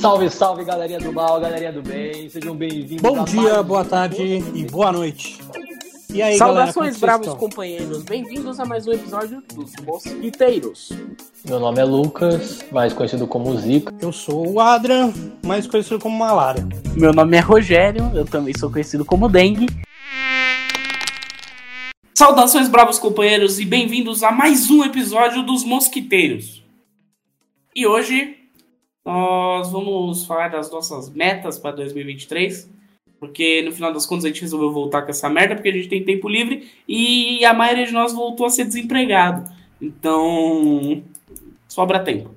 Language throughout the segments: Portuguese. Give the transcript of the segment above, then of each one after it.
Salve, salve, galerinha do mal, galerinha do bem, sejam bem-vindos. Bom dia, mais boa tarde e boa noite. E aí, Saudações, galera, vocês bravos companheiros. Bem-vindos a mais um episódio dos Mosquiteiros. Meu nome é Lucas, mais conhecido como Zica. Eu sou o Adrian, mais conhecido como Malária. Meu nome é Rogério, eu também sou conhecido como Dengue. Saudações, bravos companheiros, e bem-vindos a mais um episódio dos Mosquiteiros. E hoje nós vamos falar das nossas metas para 2023, porque no final das contas a gente resolveu voltar com essa merda, porque a gente tem tempo livre e a maioria de nós voltou a ser desempregado. Então, sobra tempo.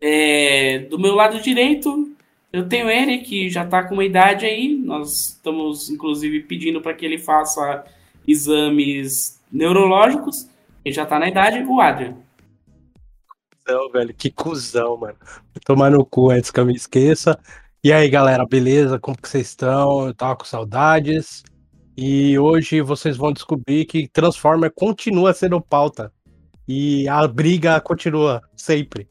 É, do meu lado direito, eu tenho ele que já tá com uma idade aí. Nós estamos, inclusive, pedindo para que ele faça exames neurológicos. Ele já tá na idade, o Adrian. Não, velho, que cuzão, mano. Tomar no cu antes que eu me esqueça. E aí, galera, beleza? Como que vocês estão? Eu tava com saudades. E hoje vocês vão descobrir que Transformer continua sendo pauta. E a briga continua sempre.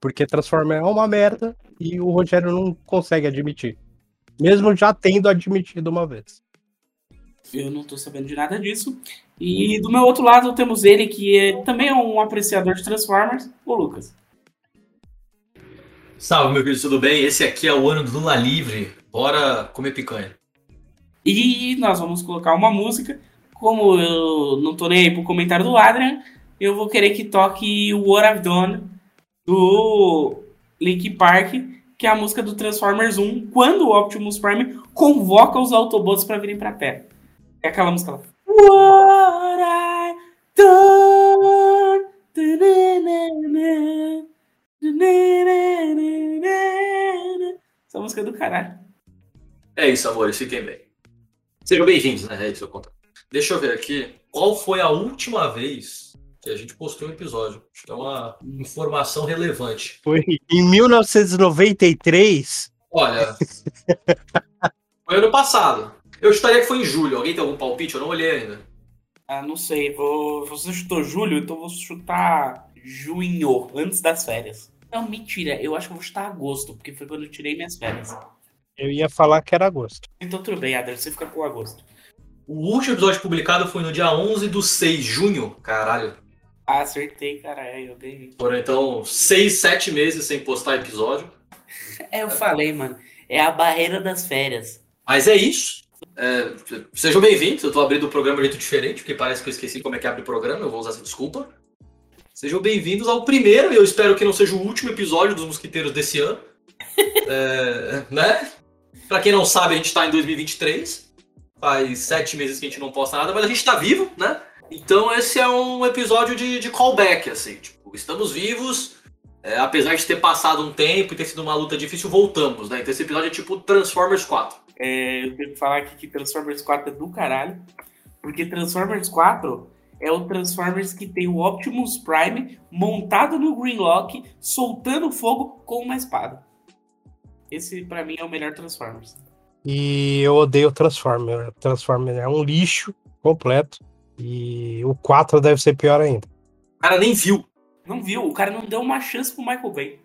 Porque Transformer é uma merda e o Rogério não consegue admitir. Mesmo já tendo admitido uma vez. Eu não tô sabendo de nada disso. E do meu outro lado temos ele, que é, também é um apreciador de Transformers, o Lucas. Salve, meu querido, tudo bem? Esse aqui é o ano do Lula Livre. Bora comer picanha. E nós vamos colocar uma música. Como eu não tô nem aí pro comentário do Adrian, eu vou querer que toque o What I've Done do Link Park, que é a música do Transformers 1, quando o Optimus Prime convoca os Autobots para virem pra Terra. É aquela música lá. What I've done. Essa música é do caralho. É isso, amores, fiquem bem. Sejam bem-vindos, né? É isso que eu conto. Deixa eu ver aqui. Qual foi a última vez que a gente postou um episódio? Acho que é uma informação relevante. Foi em 1993. Olha, foi ano passado. Eu estaria que foi em julho. Alguém tem algum palpite? Eu não olhei ainda. Ah, não sei. Vou... Você chutou julho, então vou chutar junho, antes das férias. Não, mentira. Eu acho que eu vou chutar agosto, porque foi quando eu tirei minhas férias. Eu ia falar que era agosto. Então tudo bem, Adler, você fica com agosto. O último episódio publicado foi no dia 11 do 6 de junho. Caralho. Ah, acertei, caralho, eu ganhei. Foram então 6, 7 meses sem postar episódio. É, eu falei, mano. É a barreira das férias. Mas é isso. É, sejam bem-vindos. Eu tô abrindo o programa de um jeito diferente, porque parece que eu esqueci como é que abre o programa. Eu vou usar essa desculpa. Sejam bem-vindos ao primeiro, e eu espero que não seja o último episódio dos Mosquiteiros desse ano. É, né? Pra quem não sabe, a gente tá em 2023. Faz sete meses que a gente não posta nada, mas a gente tá vivo, né? Então esse é um episódio de, de callback, assim. Tipo, estamos vivos. é, apesar de ter passado um tempo e ter sido uma luta difícil, voltamos, né? Então esse episódio é tipo Transformers 4. É, eu tenho que falar aqui que Transformers 4 é do caralho. Porque Transformers 4 é o Transformers que tem o Optimus Prime montado no Greenlock, soltando fogo com uma espada. Esse, pra mim, é o melhor Transformers. E eu odeio Transformer. Transformer é um lixo completo. E o 4 deve ser pior ainda. O cara nem viu. Não viu? O cara não deu uma chance pro Michael Bay.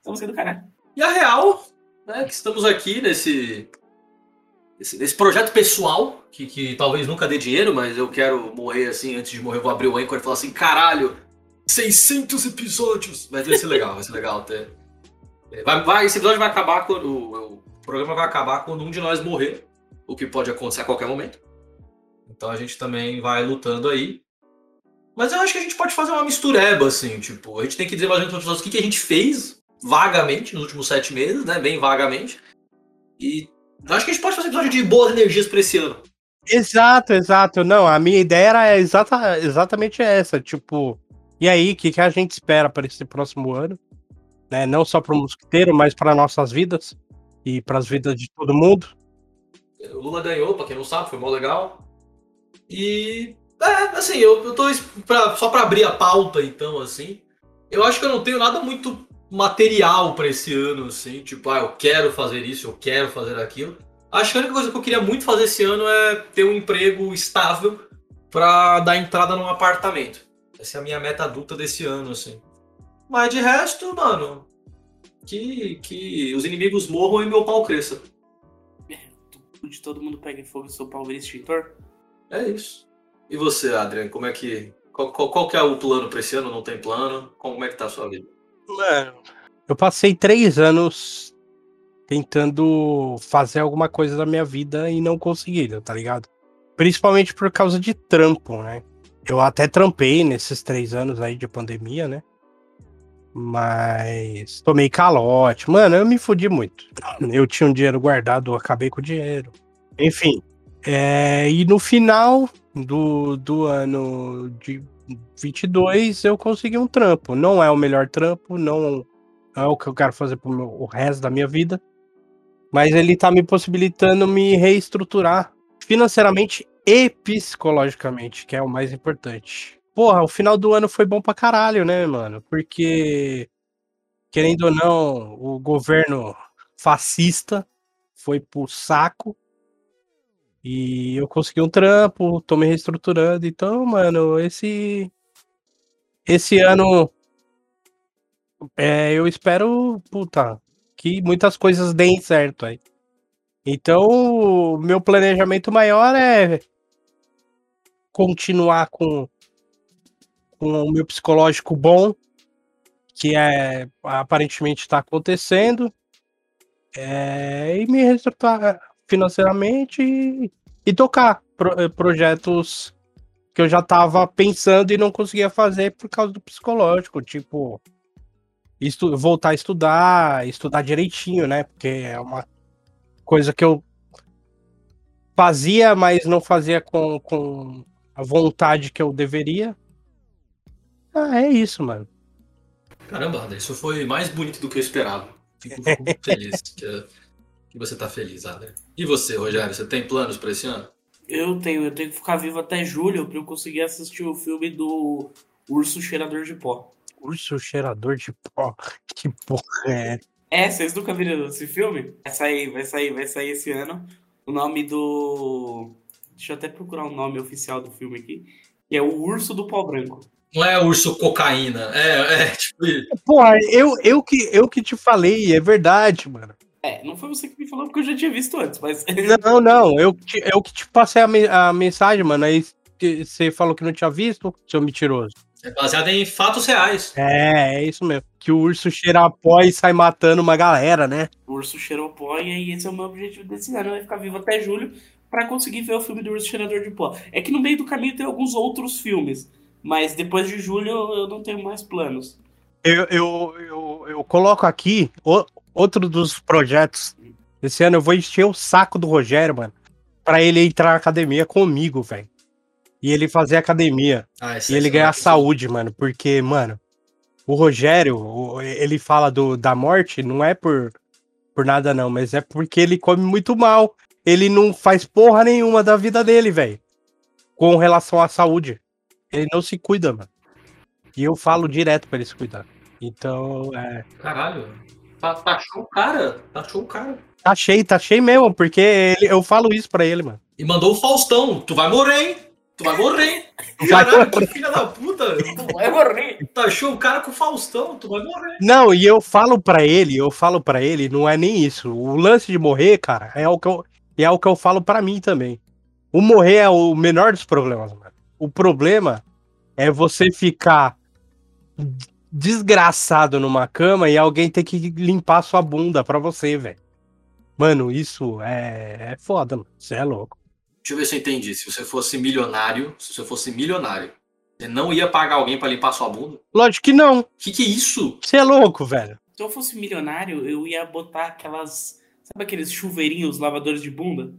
Essa música é do caralho. E a real, né, que estamos aqui nesse, nesse, projeto pessoal, que, que talvez nunca dê dinheiro, mas eu quero morrer assim, antes de morrer eu vou abrir o Anchor e falar assim, caralho, 600 episódios! Mas vai ser legal, vai ser legal até. Vai, vai, esse episódio vai acabar quando, o, o programa vai acabar quando um de nós morrer, o que pode acontecer a qualquer momento. Então a gente também vai lutando aí. Mas eu acho que a gente pode fazer uma mistureba, assim, tipo, a gente tem que dizer mais ou menos para as pessoas o que, que a gente fez vagamente nos últimos sete meses, né? Bem vagamente. E acho que a gente pode fazer um episódio de boas energias para esse ano. Exato, exato. Não, a minha ideia era exata, exatamente essa. Tipo, e aí, o que, que a gente espera para esse próximo ano? Né? Não só para o mosquiteiro, mas para nossas vidas e para as vidas de todo mundo. O Lula ganhou, pra quem não sabe, foi mó legal. E. É, assim, eu, eu tô. Pra, só pra abrir a pauta, então, assim. Eu acho que eu não tenho nada muito material pra esse ano, assim. Tipo, ah, eu quero fazer isso, eu quero fazer aquilo. Acho que a única coisa que eu queria muito fazer esse ano é ter um emprego estável pra dar entrada num apartamento. Essa é a minha meta adulta desse ano, assim. Mas de resto, mano, que, que os inimigos morram e meu pau cresça. De todo mundo pega fogo e seu pau vira extintor? É isso. E você, Adrian, como é que. Qual, qual, qual que é o plano pra esse ano? Não tem plano? Como é que tá a sua vida? Mano, eu passei três anos tentando fazer alguma coisa da minha vida e não conseguindo, tá ligado? Principalmente por causa de trampo, né? Eu até trampei nesses três anos aí de pandemia, né? Mas tomei calote. Mano, eu me fudi muito. Eu tinha um dinheiro guardado, acabei com o dinheiro. Enfim. é, e no final do, do ano de 22, eu consegui um trampo. Não é o melhor trampo, não é o que eu quero fazer pro meu, o resto da minha vida. Mas ele tá me possibilitando me reestruturar financeiramente e psicologicamente, que é o mais importante. Porra, o final do ano foi bom pra caralho, né, mano? Porque, querendo ou não, o governo fascista foi pro saco. E eu consegui um trampo, tô me reestruturando. Então, mano, esse. Esse ano. É, eu espero, puta, que muitas coisas deem certo aí. Então, meu planejamento maior é continuar com, com o meu psicológico bom, que é aparentemente está acontecendo, é, e me reestruturar financeiramente e, e tocar pro- eh, projetos que eu já estava pensando e não conseguia fazer por causa do psicológico, tipo estu- voltar a estudar, estudar direitinho, né? Porque é uma coisa que eu fazia, mas não fazia com, com a vontade que eu deveria. Ah, é isso, mano. Caramba, isso foi mais bonito do que eu esperava. Fico, fico muito feliz que você tá feliz, Adrian. E você, Rogério, você tem planos pra esse ano? Eu tenho, eu tenho que ficar vivo até julho pra eu conseguir assistir o filme do Urso Cheirador de Pó. Urso cheirador de pó. Que porra é? É, vocês nunca viram esse filme? Vai sair, vai sair, vai sair esse ano. O nome do. Deixa eu até procurar o nome oficial do filme aqui. Que é O Urso do Pó Branco. Não é urso cocaína, é, é tipo isso. Porra, eu, eu, que, eu que te falei, é verdade, mano. É, não foi você que me falou porque eu já tinha visto antes, mas. Não, não, eu, te- eu que te passei a, me- a mensagem, mano. Aí que você falou que não tinha visto, seu mentiroso. É baseado em fatos reais. É, é isso mesmo. Que o urso cheira a pó e sai matando uma galera, né? O Urso cheirou pó e aí esse é o meu objetivo desse ano, é ficar vivo até julho pra conseguir ver o filme do Urso Cheirador de Pó. É que no meio do caminho tem alguns outros filmes, mas depois de julho eu não tenho mais planos. Eu, eu, eu, eu coloco aqui o- outro dos projetos. Esse ano eu vou encher o saco do Rogério, mano. Pra ele entrar na academia comigo, velho. E ele fazer academia. Ah, E ele esse ganhar é saúde, mano. Porque, mano, o Rogério, ele fala do, da morte, não é por, por nada, não, mas é porque ele come muito mal. Ele não faz porra nenhuma da vida dele, velho. Com relação à saúde. Ele não se cuida, mano. E eu falo direto pra ele se cuidar. Então, é. Caralho. Tá, taxou o cara. Taxou o cara. Tá cheio, tá cheio mesmo, porque ele- eu falo isso pra ele, mano. E mandou o Faustão. Tu vai morrer, hein? Tu vai morrer, Caralho, que filha da puta. Vai morrer! Taxou o cara com o Faustão. Tu vai morrer. Não, e eu falo pra ele, eu falo pra ele, não é nem isso. O lance de morrer, cara, é o que eu, é o que eu falo pra mim também. O morrer é o menor dos problemas, mano. O problema é você ficar desgraçado numa cama e alguém ter que limpar sua bunda pra você, velho. Mano, isso é, é foda, mano. Você é louco. Deixa eu ver se eu entendi. Se você fosse milionário, se você fosse milionário, você não ia pagar alguém pra limpar sua bunda? Lógico que não. Que que é isso? Você é louco, velho. Se eu fosse milionário, eu ia botar aquelas. Sabe aqueles chuveirinhos lavadores de bunda?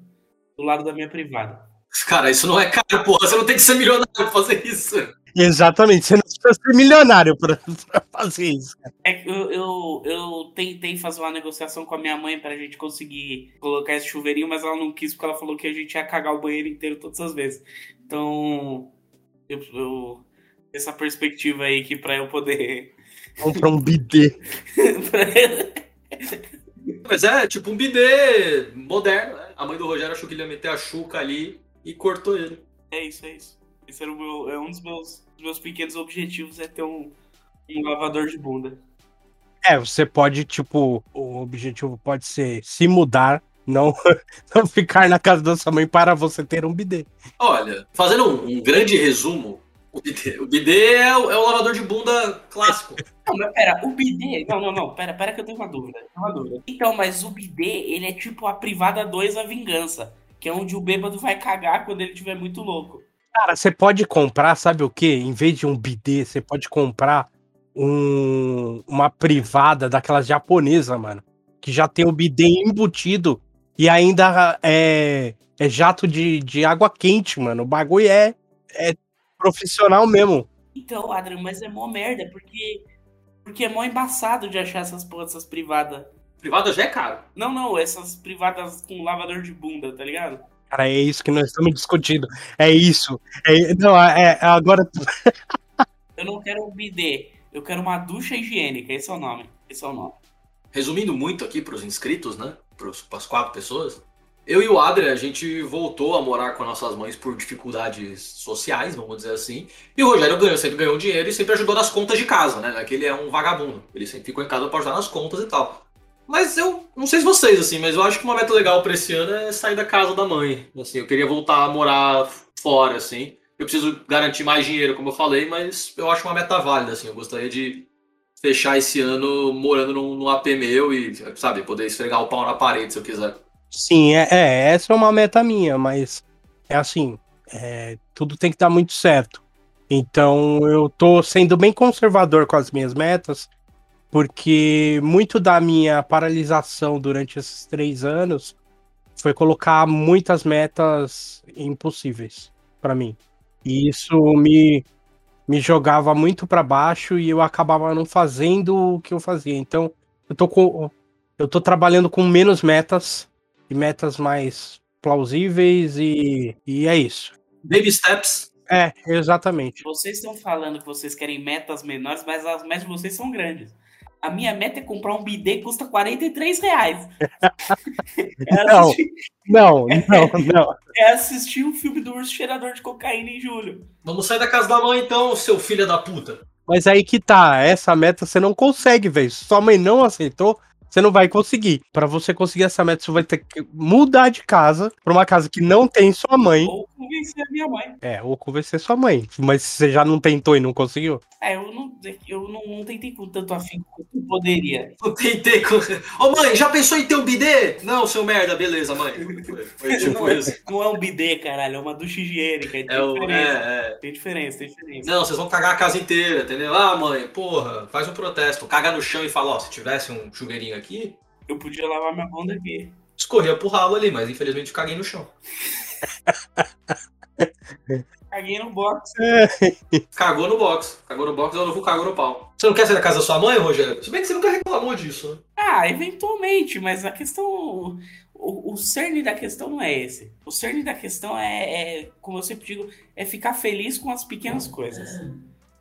Do lado da minha privada. Cara, isso não é caro, porra. Você não tem que ser milionário pra fazer isso. Exatamente. Você não precisa ser milionário pra, pra fazer isso. É que eu, eu, eu tentei fazer uma negociação com a minha mãe pra gente conseguir colocar esse chuveirinho, mas ela não quis porque ela falou que a gente ia cagar o banheiro inteiro todas as vezes. Então, eu, eu essa perspectiva aí que pra eu poder Compra um bidê. Mas é tipo um bidê moderno, né? A mãe do Rogério achou que ele ia meter a chuca ali e cortou ele. É isso, é isso. Esse era o meu, é um dos meus, dos meus pequenos objetivos, é ter um, um lavador de bunda. É, você pode, tipo, o objetivo pode ser se mudar, não, não ficar na casa da sua mãe para você ter um bidê. Olha, fazendo um, um grande resumo, o bidê, o bidê é, o, é o lavador de bunda clássico. Não, mas pera, o bidê. Não, não, não. Pera, pera que eu tenho uma dúvida. tenho uma dúvida. Então, mas o bidê, ele é tipo a privada 2 a vingança. Que é onde o bêbado vai cagar quando ele estiver muito louco. Cara, você pode comprar, sabe o que? Em vez de um bidê, você pode comprar um, uma privada daquelas japonesa, mano. Que já tem o bidê embutido e ainda é, é jato de, de água quente, mano. O bagulho é, é profissional mesmo. Então, Adriano, mas é mó merda, porque. Porque é mó embaçado de achar essas porra, essas privadas. Privada já é caro. Não, não, essas privadas com lavador de bunda, tá ligado? Cara, é isso que nós estamos discutindo. É isso. É, não, é, é agora. Eu não quero um bidê, eu quero uma ducha higiênica, esse é o nome. Esse é o nome. Resumindo muito aqui para os inscritos, né? Para as quatro pessoas. Eu e o Adria, a gente voltou a morar com nossas mães por dificuldades sociais, vamos dizer assim. E o Rogério ganhou, sempre ganhou dinheiro e sempre ajudou nas contas de casa, né? Que ele é um vagabundo. Ele sempre ficou em casa para ajudar nas contas e tal. Mas eu não sei se vocês, assim, mas eu acho que uma meta legal para esse ano é sair da casa da mãe. Assim, eu queria voltar a morar fora, assim. Eu preciso garantir mais dinheiro, como eu falei, mas eu acho uma meta válida, assim. Eu gostaria de fechar esse ano morando num, num AP meu e, sabe, poder esfregar o pau na parede se eu quiser. Sim, é, é essa é uma meta minha, mas é assim, é, tudo tem que dar muito certo. Então eu tô sendo bem conservador com as minhas metas, porque muito da minha paralisação durante esses três anos foi colocar muitas metas impossíveis para mim. E isso me, me jogava muito para baixo e eu acabava não fazendo o que eu fazia. Então, eu tô com eu tô trabalhando com menos metas e metas mais plausíveis e, e é isso. Baby steps. É, exatamente. Vocês estão falando que vocês querem metas menores, mas as metas de vocês são grandes. A minha meta é comprar um bidê que custa 43 reais. é não, não, não, não. É assistir o um filme do urso cheirador de cocaína em julho. Vamos sair da casa da mãe então, seu filho da puta. Mas aí que tá, essa meta você não consegue, velho. Sua mãe não aceitou, você não vai conseguir. Para você conseguir essa meta, você vai ter que mudar de casa para uma casa que não tem sua mãe. Ou convencer a minha mãe. É, ou convencer sua mãe. Mas você já não tentou e não conseguiu? É, eu não, eu não, não tentei com tanto afinco quanto eu poderia. Eu tentei com. Ô mãe, já pensou em ter um bidê? Não, seu merda, beleza, mãe. Foi, foi tipo não, isso. Não é um bidê, caralho, é uma ducha higiênica. Tem É o- diferença. é, é. Tem diferença, tem diferença. Não, vocês vão cagar a casa inteira, entendeu? Ah, mãe, porra, faz um protesto. Caga no chão e fala, ó, se tivesse um chugueirinho aqui, Eu podia lavar minha bunda aqui. escorria pro ralo ali, mas infelizmente caguei no chão. Caguei no box. Cagou no box. Cagou no box, eu não vou cagar no pau. Você não quer sair da casa da sua mãe, Rogério? Se bem que você nunca reclamou disso, né? Ah, eventualmente, mas a questão. O, o cerne da questão não é esse. O cerne da questão é, é, como eu sempre digo, é ficar feliz com as pequenas coisas.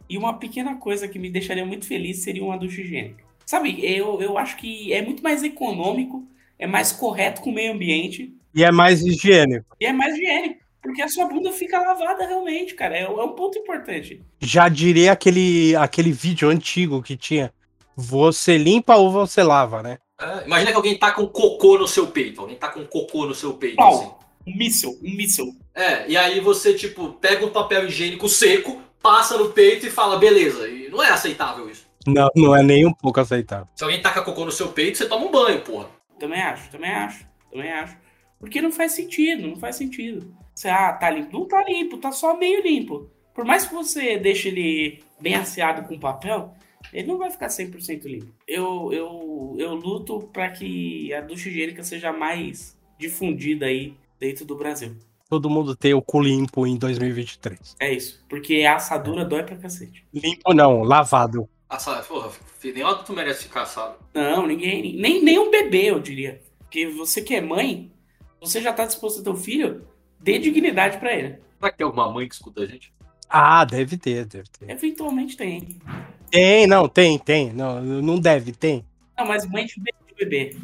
E uma pequena coisa que me deixaria muito feliz seria uma ducha higiênica. Sabe, eu, eu acho que é muito mais econômico, é mais correto com o meio ambiente E é mais higiênico. e é mais higiênico. Porque a sua bunda fica lavada realmente, cara. É, é um ponto importante. Já diria aquele, aquele vídeo antigo que tinha. Você limpa ou você lava, né? É, imagina que alguém tá com cocô no seu peito. Alguém tá com cocô no seu peito, assim. Pau. Um míssil, um míssil. É, e aí você, tipo, pega um papel higiênico seco, passa no peito e fala, beleza. E não é aceitável isso. Não, não é nem um pouco aceitável. Se alguém taca cocô no seu peito, você toma um banho, porra. Também acho, também acho, também acho. Porque não faz sentido, não faz sentido. Você, ah, tá limpo. Não tá limpo, tá só meio limpo. Por mais que você deixe ele bem asseado com papel, ele não vai ficar 100% limpo. Eu, eu, eu luto para que a ducha higiênica seja mais difundida aí dentro do Brasil. Todo mundo ter o cu limpo em 2023. É isso. Porque a assadura dói pra cacete. Limpo não, lavado. Assado, porra, filho, nem o adulto merece ficar assado. Não, ninguém. Nem, nem um bebê, eu diria. Porque você que é mãe, você já tá disposto a ter um filho, dê dignidade pra ele. Será que tem alguma mãe que escuta a gente? Ah, deve ter, deve ter. Eventualmente tem. Tem, não, tem, tem. Não, não deve, tem. Não, mas mãe de bebê.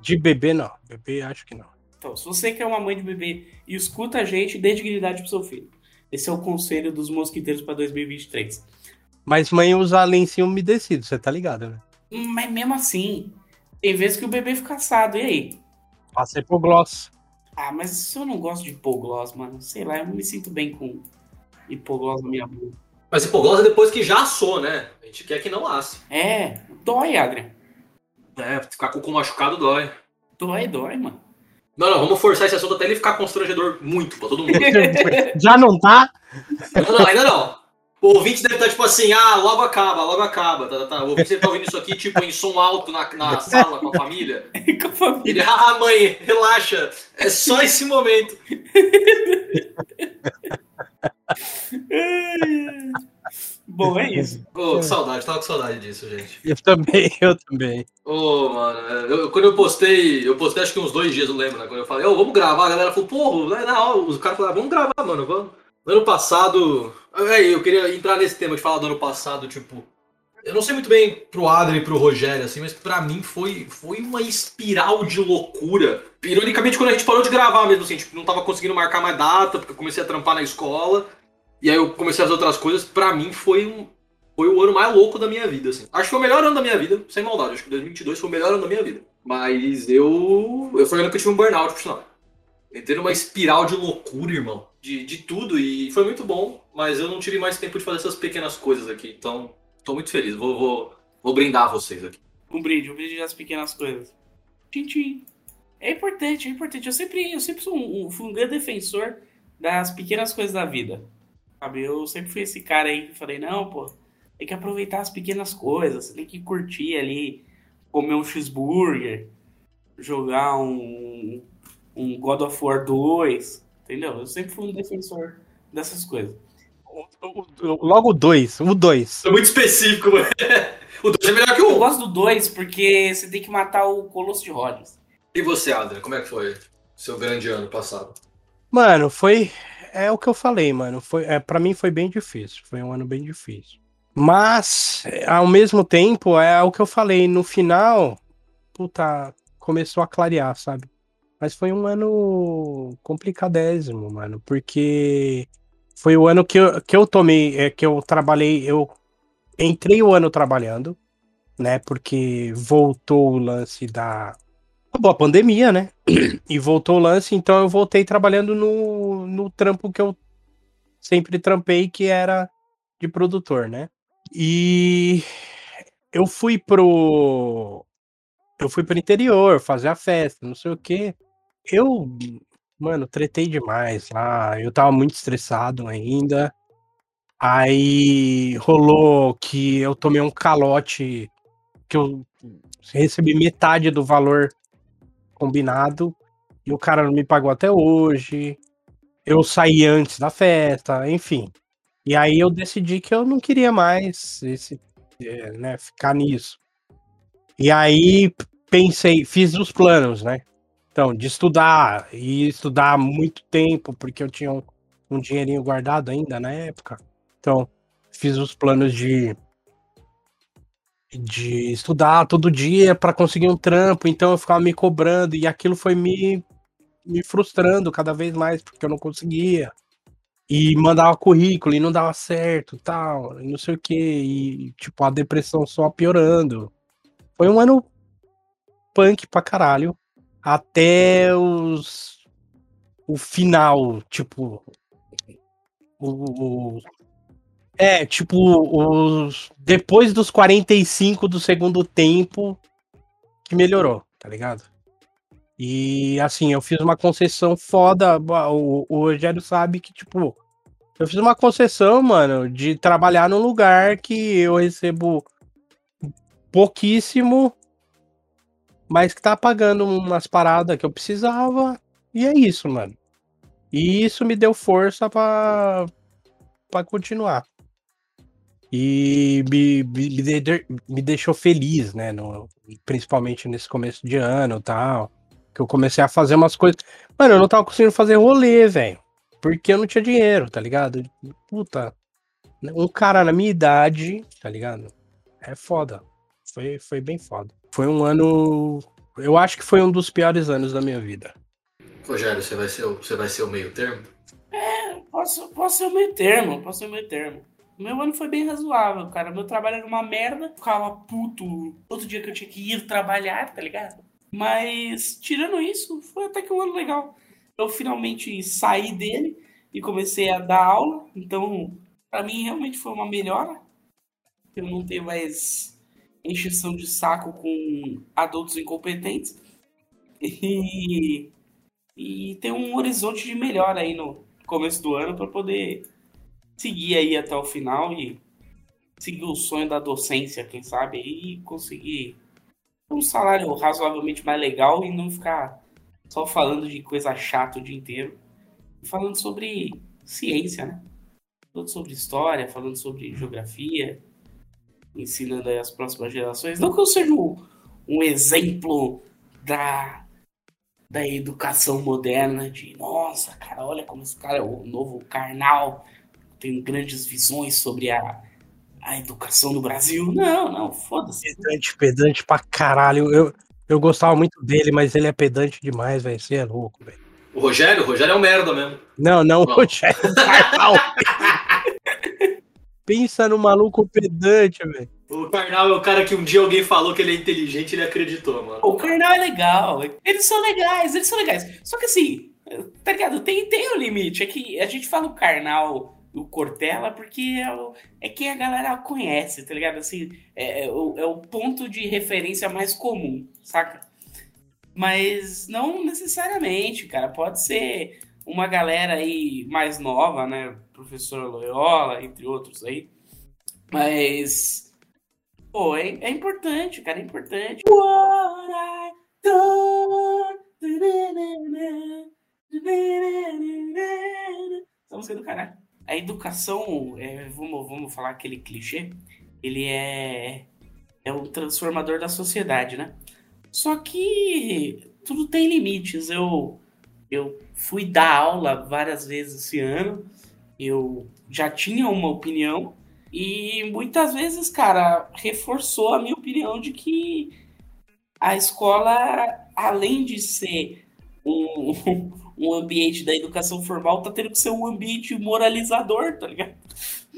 De bebê, não. Bebê, acho que não. Então, se você quer uma mãe de bebê e escuta a gente, dê dignidade pro seu filho. Esse é o conselho dos mosquiteiros para 2023. Mas mãe usa lencinho umedecido, você tá ligado, né? Mas mesmo assim, tem vezes que o bebê fica assado, e aí? Passa hipogloss. Ah, mas eu não gosto de hipogloss, mano. Sei lá, eu não me sinto bem com hipogloss na minha boca. Mas hipogloss é depois que já assou, né? A gente quer que não asse. É, dói, Adrian. É, ficar com o cu machucado dói. Dói, dói, mano. Não, não, vamos forçar esse assunto até ele ficar constrangedor muito pra todo mundo. Já não tá? Não, não, ainda não. O ouvinte deve estar tipo assim, ah, logo acaba, logo acaba. Tá, tá, tá. O ouvinte deve estar ouvindo isso aqui, tipo, em som alto na, na sala com a família. com a família. Ele, ah, mãe, relaxa. É só esse momento. Bom, é isso. Que saudade, tava com saudade disso, gente. Eu também, eu também. Ô, mano, eu- quando eu postei, eu postei acho que uns dois dias, não lembro, né? Quando eu falei, ô, vamos gravar, a galera falou, porra, na hora, os caras falaram, vamos gravar, mano, vamos. No ano passado, aí, eu queria entrar nesse tema de falar do ano passado, tipo, eu não sei muito bem pro Adri e pro Rogério, assim, mas pra mim foi, foi uma espiral de loucura. Ironicamente, quando a gente parou de gravar mesmo, assim, tipo, não tava conseguindo marcar mais data, porque eu comecei a trampar na escola, e aí eu comecei a fazer outras coisas, pra mim foi um, foi o ano mais louco da minha vida, assim. Acho que foi o melhor ano da minha vida, sem maldade. Acho que 2022 foi o melhor ano da minha vida. Mas eu. Eu foi o ano que eu tive um burnout, por sinal. Entrei numa espiral de loucura, irmão. De, de tudo. E foi muito bom, mas eu não tive mais tempo de fazer essas pequenas coisas aqui. Então, tô muito feliz. Vou, vou, vou brindar vocês aqui. Um brinde, um brinde das pequenas coisas. Tchim, tchim. É importante, é importante. Eu sempre, eu sempre sou um, um, um grande defensor das pequenas coisas da vida. Sabe? Eu sempre fui esse cara aí que falei, não, pô, tem que aproveitar as pequenas coisas, tem que curtir ali, comer um cheeseburger, jogar um, um God of War 2, entendeu? Eu sempre fui um defensor dessas coisas. O- o- Logo o dois, o dois. Foi muito específico, mano. O 2 é melhor que Eu o 1. gosto do 2 porque você tem que matar o Colosso de Rhodes. E você, Adrian, como é que foi seu grande ano passado? Mano, foi. É o que eu falei, mano. Foi, é, para mim foi bem difícil. Foi um ano bem difícil. Mas, ao mesmo tempo, é o que eu falei. No final, puta, começou a clarear, sabe? Mas foi um ano complicadésimo, mano. Porque foi o ano que eu, que eu tomei, é, que eu trabalhei. Eu entrei o ano trabalhando, né? Porque voltou o lance da. Acabou a pandemia, né? e voltou o lance, então eu voltei trabalhando no, no trampo que eu sempre trampei, que era de produtor, né? E eu fui pro. Eu fui pro interior fazer a festa, não sei o quê. Eu, mano, tretei demais lá. Eu tava muito estressado ainda. Aí rolou que eu tomei um calote que eu recebi metade do valor combinado e o cara não me pagou até hoje. Eu saí antes da festa, enfim. E aí eu decidi que eu não queria mais esse, é, né, ficar nisso. E aí pensei, fiz os planos, né? Então, de estudar e estudar muito tempo, porque eu tinha um, um dinheirinho guardado ainda na época. Então, fiz os planos de de estudar todo dia para conseguir um trampo, então eu ficava me cobrando e aquilo foi me me frustrando cada vez mais porque eu não conseguia. E mandava currículo e não dava certo, tal, e não sei o que, e tipo a depressão só piorando. Foi um ano punk pra caralho até os o final, tipo o, o- é, tipo, os depois dos 45 do segundo tempo que melhorou, tá ligado? E assim, eu fiz uma concessão foda. O, o Rogério sabe que, tipo, eu fiz uma concessão, mano, de trabalhar num lugar que eu recebo pouquíssimo, mas que tá pagando umas paradas que eu precisava. E é isso, mano. E isso me deu força pra, continuar. E me, me, me deixou feliz, né? no- principalmente nesse começo de ano e tal. Que eu comecei a fazer umas coisas. Mano, eu não tava conseguindo fazer rolê, velho. Porque eu não tinha dinheiro, tá ligado? Puta. Um cara na minha idade, tá ligado? é foda. Foi, foi bem foda. Foi um ano. Eu acho que foi um dos piores anos da minha vida. Rogério, você vai ser, o- você vai ser o meio termo? Posso, posso ser o meio termo, posso ser o meio termo. O meu ano foi bem razoável, cara. Meu trabalho era uma merda. Ficava puto todo dia que eu tinha que ir trabalhar, tá ligado? Mas, tirando isso, foi até que um ano legal. Eu finalmente saí dele e comecei a dar aula. Então, pra mim, realmente foi uma melhora. Eu não tenho mais encheção de saco com adultos incompetentes. E, e tem um horizonte de melhora aí no começo do ano para poder seguir aí até o final e seguir o sonho da docência, quem sabe, e conseguir um salário razoavelmente mais legal e não ficar só falando de coisa chata o dia inteiro. Falando sobre ciência, né? Falando sobre história, falando sobre geografia, ensinando aí as próximas gerações. Não que eu seja um, um exemplo da, da educação moderna, de nossa, cara, olha como esse cara é o novo carnal, tem grandes visões sobre a, a educação no Brasil. Não, não, foda-se. Pedante, pedante pra caralho. Eu, eu gostava muito dele, mas ele é pedante demais, velho. Você é louco, velho. O Rogério? O Rogério é um merda mesmo. Não, não, Não. Rogério Carnal. Pensa no maluco pedante, velho. O Karnal é o cara que um dia alguém falou que ele é inteligente e ele acreditou, mano. O carnal é legal, eles são legais, eles são legais. Só que assim, tá ligado? Tem, tem um limite. É que a gente fala o carnal, o Cortella, porque é, o- é quem a galera conhece, tá ligado? Assim, é, é o, é o ponto de referência mais comum, saca? Mas não necessariamente, cara. Pode ser uma galera aí mais nova, né? Professor Loyola, entre outros aí. Mas. Pô, é, é importante, cara, é importante. What I done. Essa música é do caralho. A educação, é, vamos, vamos falar aquele clichê, ele é, é um transformador da sociedade, né? Só que tudo tem limites. Eu, eu fui dar aula várias vezes esse ano, eu já tinha uma opinião, e muitas vezes, cara, reforçou a minha opinião de que a escola, além de ser um, um ambiente da educação formal, tá tendo que ser um ambiente moralizador, tá ligado?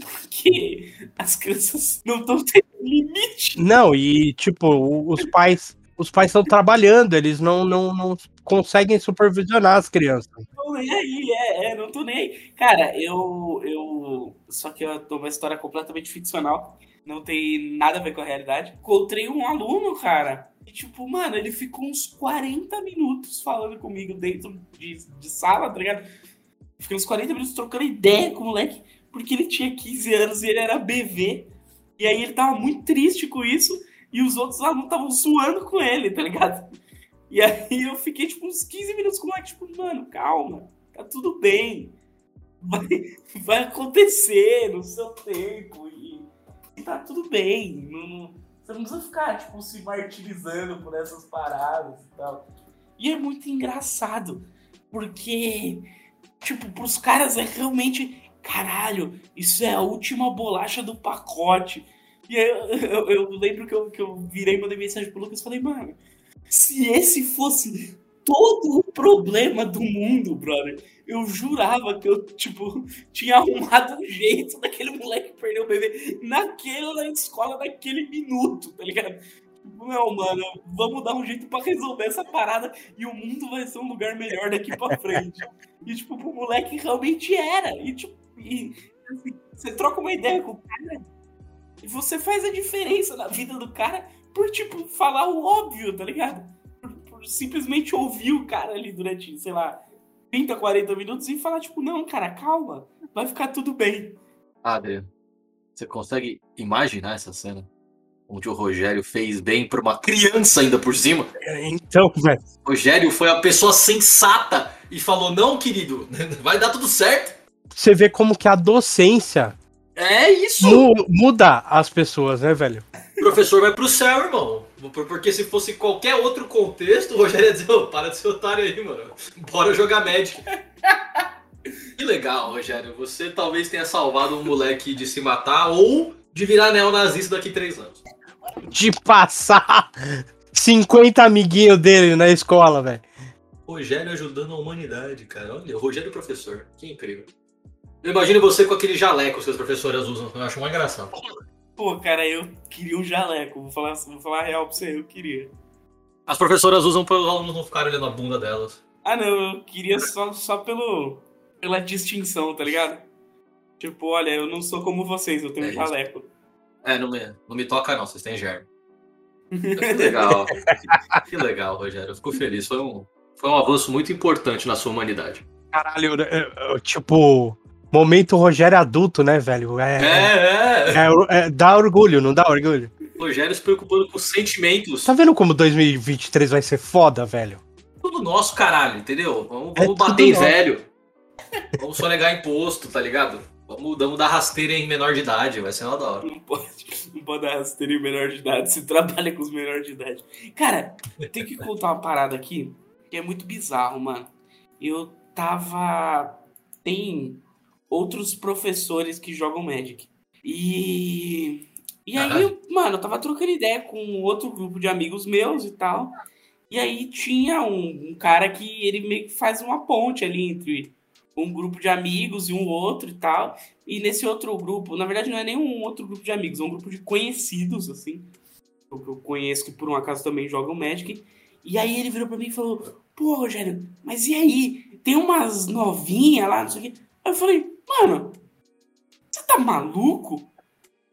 Porque as crianças não estão tendo limite. Não, e tipo, os pais. Os pais estão trabalhando, eles não, não, não conseguem supervisionar as crianças. Não nem aí, é, é, não tô nem aí. Cara, eu. eu só que eu tô uma história completamente ficcional. Não tem nada a ver com a realidade. Encontrei um aluno, cara. E, tipo, mano, ele ficou uns 40 minutos falando comigo dentro de, de sala, tá ligado? Fiquei uns 40 minutos trocando ideia com o moleque, porque ele tinha 15 anos e ele era BV. E aí ele tava muito triste com isso. E os outros alunos estavam zoando com ele, tá ligado? E aí eu fiquei, tipo, uns 15 minutos com o moleque, tipo, mano, calma, tá tudo bem. Vai, vai acontecer no seu tempo e, e tá tudo bem. Não, não- você não precisa ficar, tipo, se martirizando por essas paradas e tal. E é muito engraçado, porque, tipo, pros caras é realmente, caralho, isso é a última bolacha do pacote. E aí eu, eu- eu lembro que eu, que eu virei e mandei mensagem pro Lucas e falei, mano, se esse fosse todo o problema do mundo, brother, eu jurava que eu, tipo, tinha arrumado um jeito daquele moleque perder o bebê naquela escola, naquele minuto, tá ligado? Tipo, Não, mano, vamos dar um jeito pra resolver essa parada e o mundo vai ser um lugar melhor daqui pra frente. e, tipo, pro moleque realmente era. E, tipo, e, assim, você troca uma ideia com o cara você faz a diferença na vida do cara por, tipo, falar o óbvio, tá ligado? Por, por simplesmente ouvir o cara ali durante, sei lá, 30, 40 minutos e falar, tipo, não, cara, calma, vai ficar tudo bem. Adriano, você consegue imaginar essa cena? Onde o Rogério fez bem pra uma criança ainda por cima? Então, velho. Rogério foi a pessoa sensata e falou: Não, querido, vai dar tudo certo. Você vê como que a docência É isso. mu- muda as pessoas, né, velho? O professor vai pro céu, irmão. Por- Porque se fosse qualquer outro contexto, o Rogério ia dizer: Ô, para de ser otário aí, mano. Bora jogar Magic. Que legal, Rogério. Você talvez tenha salvado um moleque de se matar ou de virar neonazista daqui a três anos. De passar 50 amiguinhos dele na escola, velho. Rogério ajudando a humanidade, cara. Olha, o Rogério é professor. Que incrível. Eu imagino você com aquele jaleco que as professoras usam. Eu acho mais engraçado. Pô, cara, eu queria um jaleco. Vou falar, vou falar a real pra você, eu queria. As professoras usam para os alunos não ficarem olhando a bunda delas. Ah, não, eu queria só, só pelo, pela distinção, tá ligado? Tipo, olha, eu não sou como vocês, eu tenho É um isso. jaleco. É, não me, não me toca não, vocês têm germe. Que legal. que legal, Rogério. Eu fico feliz. Foi um, foi um avanço muito importante na sua humanidade. Caralho, tipo, momento Rogério adulto, né, velho? É, É, é. é, é, dá orgulho, não dá orgulho? Rogério se preocupando com os sentimentos. Tá vendo como 2023 vai ser foda, velho? Tudo nosso, caralho, entendeu? Vamos, É vamos bater em nosso. velho. Vamos sonegar imposto, tá ligado? Vamos, vamos dar rasteira em menor de idade, vai ser uma da hora. Não pode, não pode dar rasteiro em menor de idade, se trabalha com os menores de idade. Cara, eu tenho que contar uma parada aqui, que é muito bizarro, mano. Eu tava. Tem outros professores que jogam Magic. E. E aí, eu, mano, eu tava trocando ideia com outro grupo de amigos meus e tal. E aí tinha um, um cara que ele meio que faz uma ponte ali entre um grupo de amigos e um outro e tal. E nesse outro grupo, na verdade não é nem um outro grupo de amigos, é um grupo de conhecidos, assim. Que eu conheço que por um acaso também jogam Magic. E aí ele virou pra mim e falou: Pô, Rogério, mas e aí? Tem umas novinhas lá, não sei o quê. Aí eu falei: Mano, você tá maluco?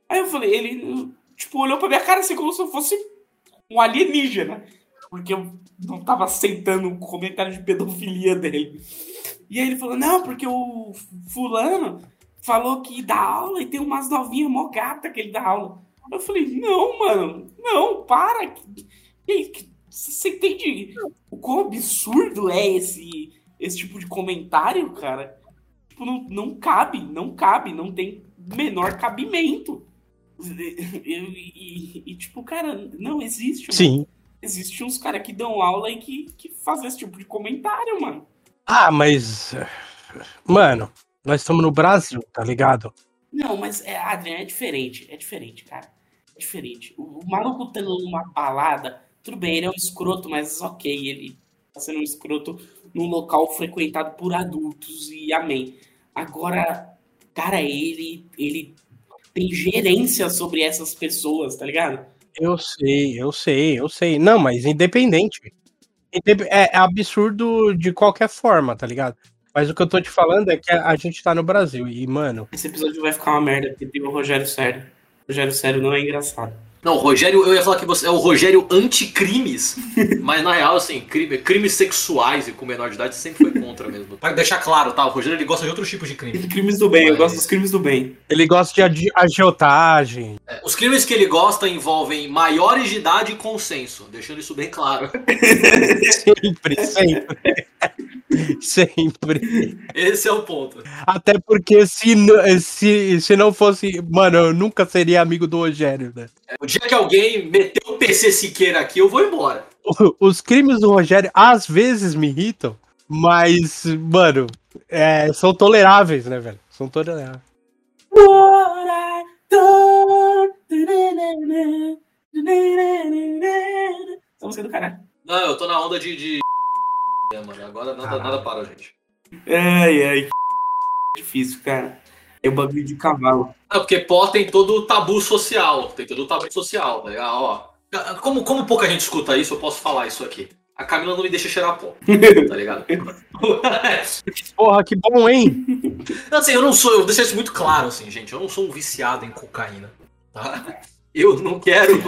Aí eu falei: Ele, tipo, olhou pra minha cara assim como se eu fosse um alienígena. Porque eu não tava aceitando o comentário de pedofilia dele. E aí ele falou, não, porque o fulano falou que dá aula e tem umas novinhas mó gata que ele dá aula. Eu falei, não, mano, não, para. Você entende o quão absurdo é esse, esse tipo de comentário, cara? Tipo, não, não cabe, não cabe, não tem menor cabimento. E, e- e, tipo, cara, não existe. mano. Sim. Existe uns caras que dão aula e que, que fazem esse tipo de comentário, mano. Ah, mas. Mano, nós estamos no Brasil, tá ligado? Não, mas, é, Adriano, é diferente. É diferente, cara. É diferente. O, o maluco tá numa balada, tudo bem, ele é um escroto, mas ok, ele tá sendo um escroto num local frequentado por adultos e amém. Agora, cara, ele, ele tem gerência sobre essas pessoas, tá ligado? Eu sei, eu sei, eu sei. Não, mas independente. Indep- É é absurdo de qualquer forma, tá ligado? Mas o que eu tô te falando é que a a gente tá no Brasil. E, mano, Esse episódio vai ficar uma merda, porque tem o Rogério Sério. O Rogério Sério não é engraçado. Não, o Rogério, eu ia falar que você é o Rogério anticrimes, mas na real, assim, crime- crimes sexuais e com menor de idade você sempre foi contra mesmo. Pra deixar claro, tá? O Rogério ele gosta de outros tipos de crime. Crimes do bem, eu Mas- gosto dos crimes do bem. ele gosta de agi- agiotagem. É, Os crimes que ele gosta envolvem maiores de idade e consenso, deixando isso bem claro. Sempre, sempre. sempre. Esse é o ponto. Até porque se, se, se não fosse. Mano, eu nunca seria amigo do Rogério, né? O dia que alguém meteu o PC Siqueira aqui, eu vou embora. Os crimes do Rogério às vezes me irritam, mas, mano, é, são toleráveis, né, velho? São toleráveis. What I done. Essa música é do caralho. Não, eu tô na onda de. de... É, mano, agora nada, nada para, gente. Ai, ai. Difícil, cara. É o bagulho de cavalo. Não, porque pó tem todo o tabu social. Tem todo o tabu social, tá ligado? Ó, como, como pouca gente escuta isso, eu posso falar isso aqui. A Camila não me deixa cheirar pó, tá ligado? Porra, que bom, hein? Não, assim, eu não sou, eu vou deixar isso muito claro, assim, gente. Eu não sou um viciado em cocaína, tá? Eu não quero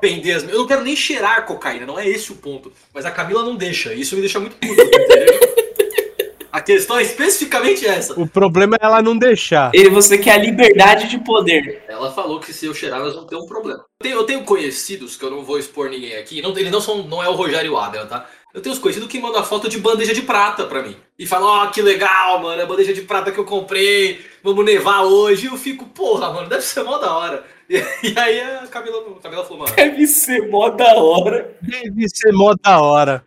vender as. Eu não quero nem cheirar cocaína, não é esse o ponto. Mas a Camila não deixa, isso me deixa muito puto, entendeu? A questão é especificamente essa. O problema é ela não deixar. Ele, você quer a liberdade de poder. Ela falou que se eu cheirar, elas vão ter um problema. Eu tenho, eu tenho conhecidos, que eu não vou expor ninguém aqui, não, eles não são, não é o Rogério Adel, tá? Eu tenho os conhecidos que mandam a foto de bandeja de prata pra mim. E falam, ó, que legal, mano, é a bandeja de prata que eu comprei, vamos nevar hoje. E eu fico, porra, mano, deve ser mó da hora. E, e aí a Camila, a Camila falou, mano, Deve ser mó da hora. Deve ser mó da hora.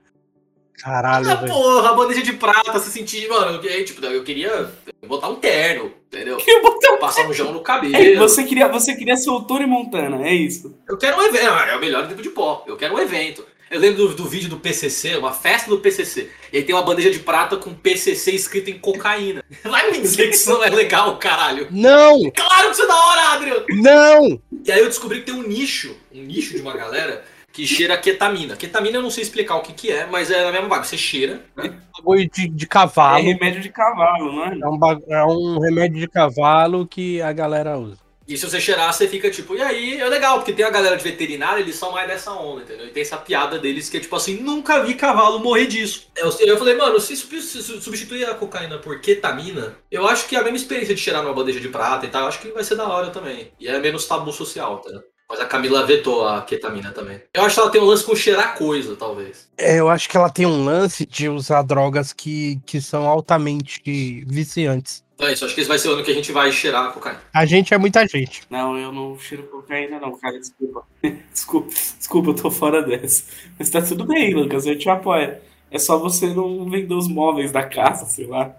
Caralho, Ah, velho. porra, a bandeja de prata, se sentir, mano, eu, tipo, eu queria botar um terno, entendeu? Que botão- Passar um gel no É, cabelo. você, queria, você queria ser o Tony Montana, é isso. Eu quero um evento, é o melhor tipo de pó. Eu quero um evento. Eu lembro do, do vídeo do PCC, uma festa do PCC. E aí tem uma bandeja de prata com PCC escrito em cocaína. Vai me dizer que isso não é legal, caralho. Não! Claro que isso é da hora, Adriano. Não! E aí eu descobri que tem um nicho, um nicho de uma galera que cheira ketamina. Ketamina eu não sei explicar o que que é, mas é na mesma vibe. Você cheira, né? Bagulho de, de É cavalo. remédio de cavalo, não é? É um, ba- é um remédio de cavalo que a galera usa. E se você cheirar, você fica tipo, e aí? É legal, porque tem a galera de veterinário, eles são mais dessa onda, entendeu? E tem essa piada deles que é tipo assim, nunca vi cavalo morrer disso. Eu, eu falei, mano, se se substituir a cocaína por ketamina, eu acho que é a mesma experiência de cheirar numa bandeja de prata e tal, eu acho que vai ser da hora também. E é menos tabu social, tá? Mas a Camila vetou a ketamina também. Eu acho que ela tem um lance com cheirar coisa, talvez. É, eu acho que ela tem um lance de usar drogas que, que são altamente viciantes. Então é isso, acho que esse vai ser o ano que a gente vai cheirar a cocaína. A gente é muita gente. Não, eu não cheiro cocaína, não, cara. Desculpa. desculpa. Desculpa, eu tô fora dessa. Mas tá tudo bem, Lucas, eu te apoio. É só você não vender os móveis da casa, sei lá.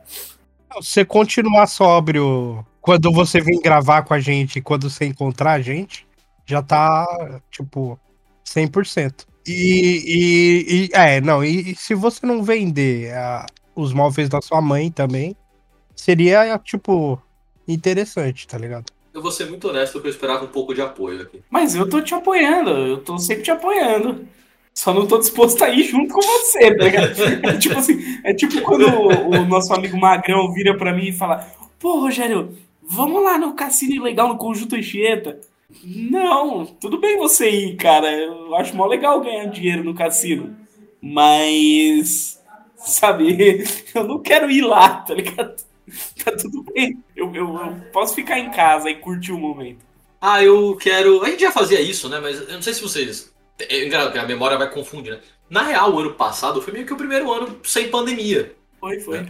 Você continuar sóbrio quando você vem gravar com a gente e quando você encontrar a gente, já tá, tipo, 100%. E, e, e é, não, e, e se você não vender ah, os móveis da sua mãe também, seria, tipo, interessante, tá ligado? Eu vou ser muito honesto porque eu esperava um pouco de apoio aqui. Mas eu tô te apoiando, eu tô sempre te apoiando. Só não tô disposto a ir junto com você, tá ligado? É tipo assim, é tipo quando o, o nosso amigo Magrão vira pra mim e fala: Pô, Rogério, vamos lá no cassino legal no Conjunto Anchieta. Não, tudo bem você ir, cara. Eu acho mó legal ganhar dinheiro no cassino. Mas, sabe, eu não quero ir lá, tá ligado? Tá tudo bem. Eu, eu- eu posso ficar em casa e curtir o momento. Ah, eu quero. A gente já fazia isso, né? Mas eu não sei se vocês. É engraçado que a memória vai confundir, né? Na real, o ano passado foi meio que o primeiro ano sem pandemia. Foi, foi.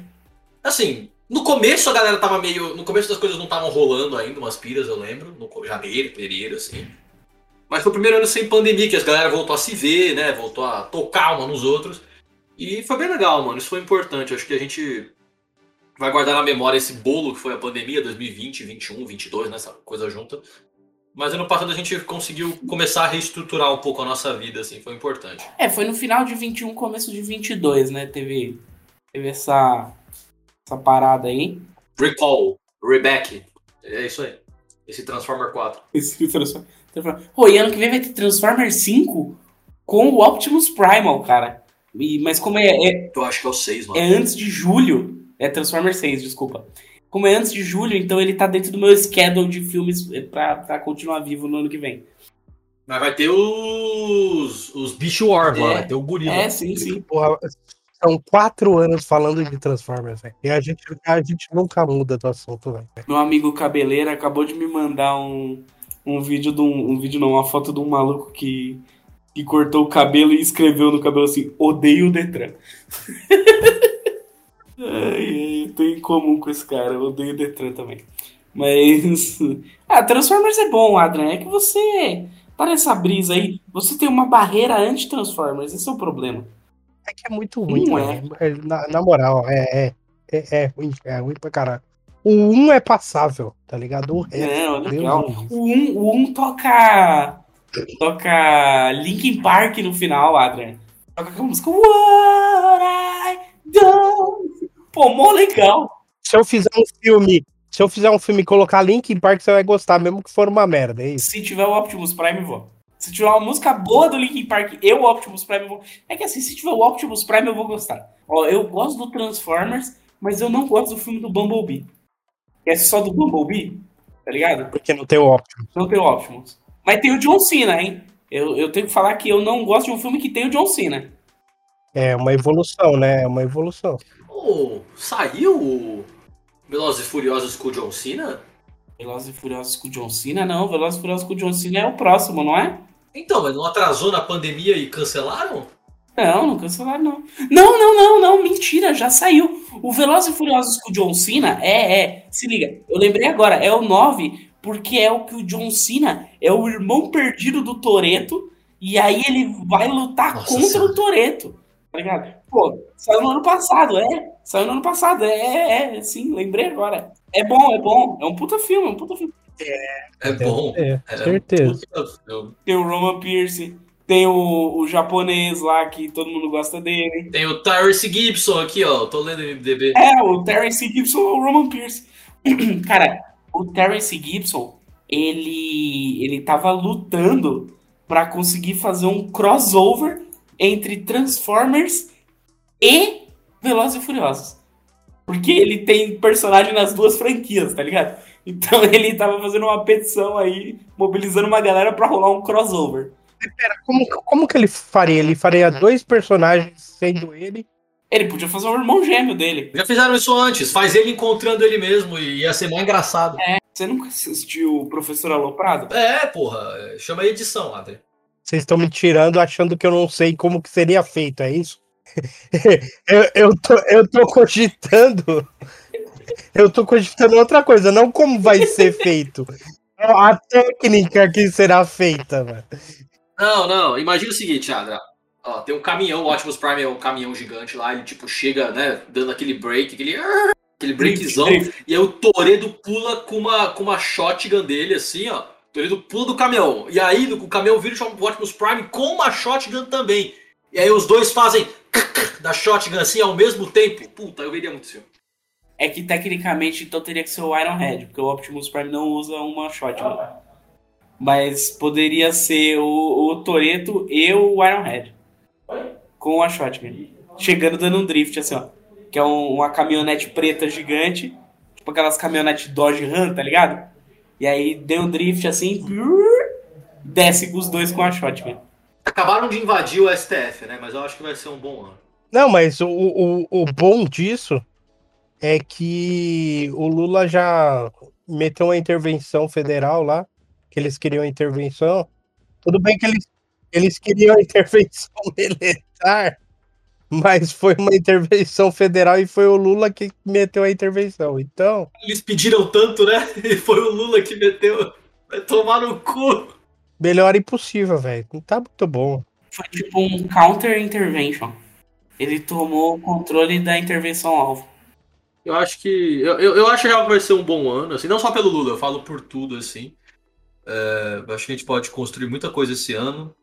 Assim, no começo a galera tava meio. No começo das coisas não estavam rolando ainda, umas piras, eu lembro. No janeiro, fevereiro, assim. Mas foi o primeiro ano sem pandemia, que as galera voltou a se ver, né? Voltou a tocar uma nos outros. E foi bem legal, mano. Isso foi importante. Acho que a gente vai guardar na memória esse bolo que foi a pandemia 2020, 21, 22, nessa coisa junta. Mas ano passado a gente conseguiu começar a reestruturar um pouco a nossa vida, assim, foi importante. É, foi no final de 21, começo de 22, né? Teve, teve essa, essa parada aí. Recall, Reback, é isso aí. Esse Transformer 4. Esse Transform- Transform- Pô, e ano que vem vai ter Transformers 5 com o Optimus Primal, cara. E- mas como é, é, Eu acho que é o 6, mano. é antes de julho. É Transformers 6, desculpa. Como é antes de julho, então ele tá dentro do meu schedule de filmes eh, pra, pra continuar vivo no ano que vem. Mas vai ter os. os Beast Wars lá, É. vai ter o gorila. É, sim, sim. Porra, são quatro anos falando de Transformers. E a gente, a gente nunca muda do assunto, velho. Meu amigo Cabeleira acabou de me mandar um, um vídeo de um, um vídeo não, uma foto de um maluco que, que cortou o cabelo e escreveu no cabelo assim, odeio o Detran. ai, tô em comum com esse cara, eu odeio o Detran também. Mas. Ah, Transformers é bom, Adrian. É que você tá nessa brisa aí. Você tem uma barreira anti-Transformers, esse é o problema. É que é muito ruim, velho. É, Na, na moral, é, é, é, é ruim, é ruim pra caralho. O 1 é passável, tá ligado? O resto, é legal. O 1 o um toca. Toca Linkin Park no final, Adrian. Toca aquela música What I do. Pô, mó legal. Se eu fizer um filme, se eu fizer um filme e colocar Linkin Park, você vai gostar, mesmo que for uma merda, é isso. Se tiver o Optimus Prime, vou. Se tiver uma música boa do Linkin Park, eu, o Optimus Prime, eu vou. É que assim, se tiver o Optimus Prime, eu vou gostar. Ó, eu gosto do Transformers, mas eu não gosto do filme do Bumblebee. Que é só do Bumblebee, tá ligado? Porque não tem o Optimus. Não tem o Optimus. Mas tem o John Cena, hein? Eu, eu tenho que falar que eu não gosto de um filme que tem o John Cena. É uma evolução, né? É uma evolução. Oh, saiu o Velozes e Furiosos com o John Cena? Velozes e Furiosos com o John Cena? Não, Velozes e Furiosos com o John Cena é o próximo, não é? Então, mas não atrasou na pandemia e cancelaram? Não, não cancelaram, não. Não, não, não, não, mentira, já saiu. O Velozes e Furiosos com o John Cena é, é, se liga, eu lembrei agora, é o 9, porque é o que o John Cena é o irmão perdido do Toreto, e aí ele vai lutar Nossa contra Senhora. o Toreto. Tá ligado? Pô, saiu no ano passado, é. Saiu no ano passado, é, é, é, sim, lembrei agora. É bom, é bom. É um puta filme, é um puta filme. É bom. É, É, certeza. Tem o Roman Pierce, tem o, o japonês lá que todo mundo gosta dele. Tem o Tyrese Gibson aqui, ó. Tô lendo o MDB. É, o Terence Gibson ou o Roman Pierce. Cara, o Terence Gibson, ele, ele tava lutando pra conseguir fazer um crossover entre Transformers e Velozes e Furiosos. Porque ele tem personagem nas duas franquias, tá ligado? Então ele tava fazendo uma petição aí, mobilizando uma galera pra rolar um crossover. Como, como que ele faria? Ele faria dois personagens sendo ele. Ele podia fazer um irmão gêmeo dele. Já fizeram isso antes. Faz ele encontrando ele mesmo e ia ser mais engraçado. Você nunca assistiu o Professor Aloprado? É, porra. é, Chama edição, Adri. Vocês estão me tirando achando que eu não sei como que seria feito, é isso? eu, eu, tô, eu tô cogitando. Eu tô cogitando outra coisa, não como vai ser feito. A técnica que será feita, mano. Não, não. Imagina o seguinte, Adra. Ó, tem um caminhão, o Optimus Prime é um caminhão gigante lá, ele tipo chega, né, dando aquele break, aquele, aquele breakzão, e aí o Toredo pula com uma, com uma shotgun dele, assim, ó. O Toredo pula do caminhão. E aí o caminhão vira o Optimus Prime com uma shotgun também. E aí os dois fazem da shotgun assim ao mesmo tempo. Puta, eu veria muito isso. É que tecnicamente então teria que ser o Ironhead, porque o Optimus Prime não usa uma shotgun. Mas poderia ser o, o Toreto e o Ironhead. Com a shotgun. Chegando dando um drift assim, ó. Que é um- uma caminhonete preta gigante. Tipo aquelas caminhonetes Dodge Ram, tá ligado? E aí deu um drift assim. Desce com os dois com a shotgun. Acabaram de invadir o STF, né? Mas eu acho que vai ser um bom ano. Não, mas o, o, o bom disso é que o Lula já meteu uma intervenção federal lá, que eles queriam intervenção. Tudo bem que eles, eles queriam intervenção militar, mas foi uma intervenção federal e foi o Lula que meteu a intervenção. Então, Eles pediram tanto, né? E foi o Lula que meteu. Vai tomar no cu. melhor impossível, velho. Não tá muito bom. Foi tipo um counter intervention. Ele tomou o controle da intervenção alvo. Eu acho que. Eu, eu, eu acho real que vai ser um bom ano, assim, não só pelo Lula, eu falo por tudo, assim. É, eu acho que a gente pode construir muita coisa esse ano.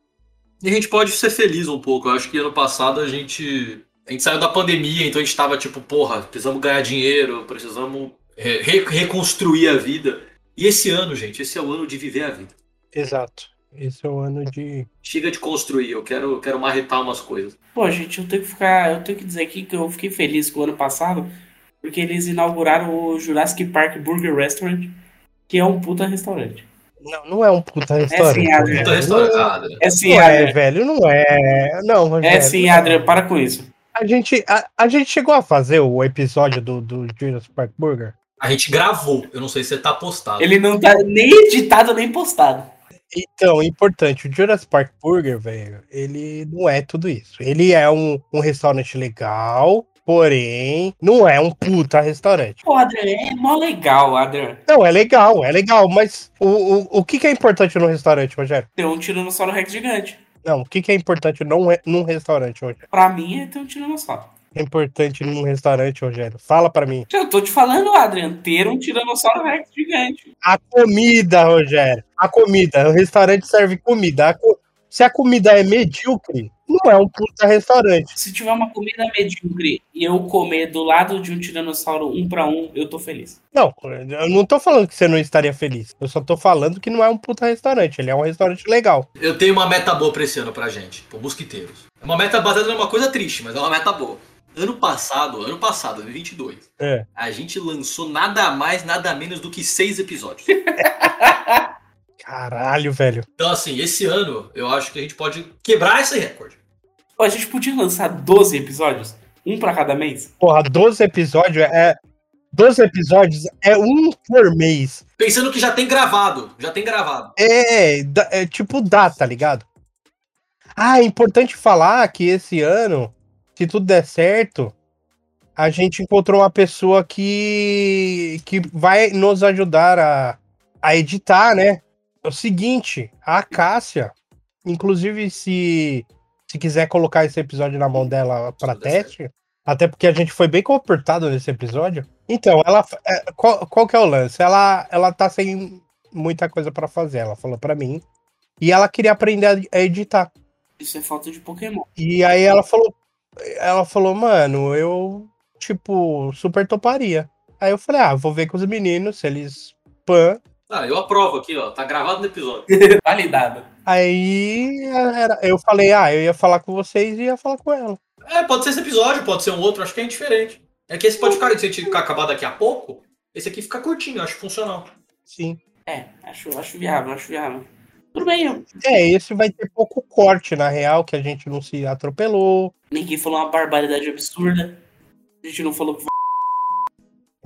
E a gente pode ser feliz um pouco. Eu acho que ano passado a gente. A gente saiu da pandemia, então a gente tava tipo, porra, precisamos ganhar dinheiro, precisamos re- re- reconstruir a vida. E esse ano, gente, esse é o ano de viver a vida. Exato. Esse é o ano de. Chega de construir, eu quero, eu quero marretar umas coisas. Pô, gente, eu tenho que ficar. Eu tenho que dizer aqui que eu fiquei feliz com o ano passado, porque eles inauguraram o Jurassic Park Burger Restaurant, que é um puta restaurante. Não, não é um puta restaurante. sim, Adriano. Puta restaurada. É sim, Não é, Adrian. velho, não é. Não, É sim. Adrian, para com isso. A gente, a, a gente chegou a fazer o episódio do, do Jurassic Park Burger. A gente gravou, eu não sei se tá postado. Ele não tá nem editado nem postado. Então, importante, o Jurassic Park Burger, velho, ele não é tudo isso. Ele é um, um restaurante legal, porém, não é um puta restaurante. Pô, Adrian, é mó legal, Adrian. Não, é legal, é legal, mas o, o, o que, que é importante no restaurante, Rogério? Ter um Tiranossauro Rex gigante. Não, o que, que é importante num, re- num restaurante, Rogério? Pra mim é ter um Tiranossauro. É importante num restaurante, Rogério? Fala pra mim. Eu tô te falando, Adrian, ter um Tiranossauro Rex gigante. A comida, Rogério. A comida. O restaurante serve comida. Co- Se a comida é medíocre, não é um puta restaurante. Se tiver uma comida medíocre e eu comer do lado de um Tiranossauro um pra um, eu tô feliz. Não, eu não tô falando que você não estaria feliz. Eu só tô falando que não é um puta restaurante. Ele é um restaurante legal. Eu tenho uma meta boa pra esse ano pra gente, pro Mosquiteiros. É uma meta baseada numa coisa triste, mas é uma meta boa. Ano passado, ano passado, 2022, É. a gente lançou nada mais, nada menos do que seis episódios. Caralho, velho. Então, assim, esse ano eu acho que a gente pode quebrar esse recorde. A gente podia lançar 12 episódios? Um pra cada mês? Porra, 12 episódios é. 12 episódios é um por mês. Pensando que já tem gravado, já tem gravado. É, dá- é tipo dá, tá ligado? Ah, é importante falar que esse ano, se tudo der certo, a gente encontrou uma pessoa que, que vai nos ajudar a, a editar, né? É o seguinte, a Cássia, inclusive se se quiser colocar esse episódio na mão dela para teste, até porque a gente foi bem comportado nesse episódio. Então, ela é, qual, qual que é o lance? Ela ela tá sem muita coisa para fazer, ela falou para mim. E ela queria aprender a- a editar. Isso é falta de Pokémon. E aí ela falou, ela falou, mano, eu tipo super toparia. Aí eu falei, ah, vou ver com os meninos se eles pan. Ah, eu aprovo aqui, ó. Tá gravado no episódio. Validado. Aí era- eu falei, ah, eu ia falar com vocês e ia falar com ela. É, pode ser esse episódio, pode ser um outro, acho que é indiferente. É que esse pode ficar, se a gente acabar daqui a pouco, esse aqui fica curtinho, eu acho funcional. Sim. É, acho, acho viável, acho viável. Tudo bem, eu- É, esse vai ter pouco corte, na real, que a gente não se atropelou. ninguém falou uma barbaridade absurda. A gente não falou que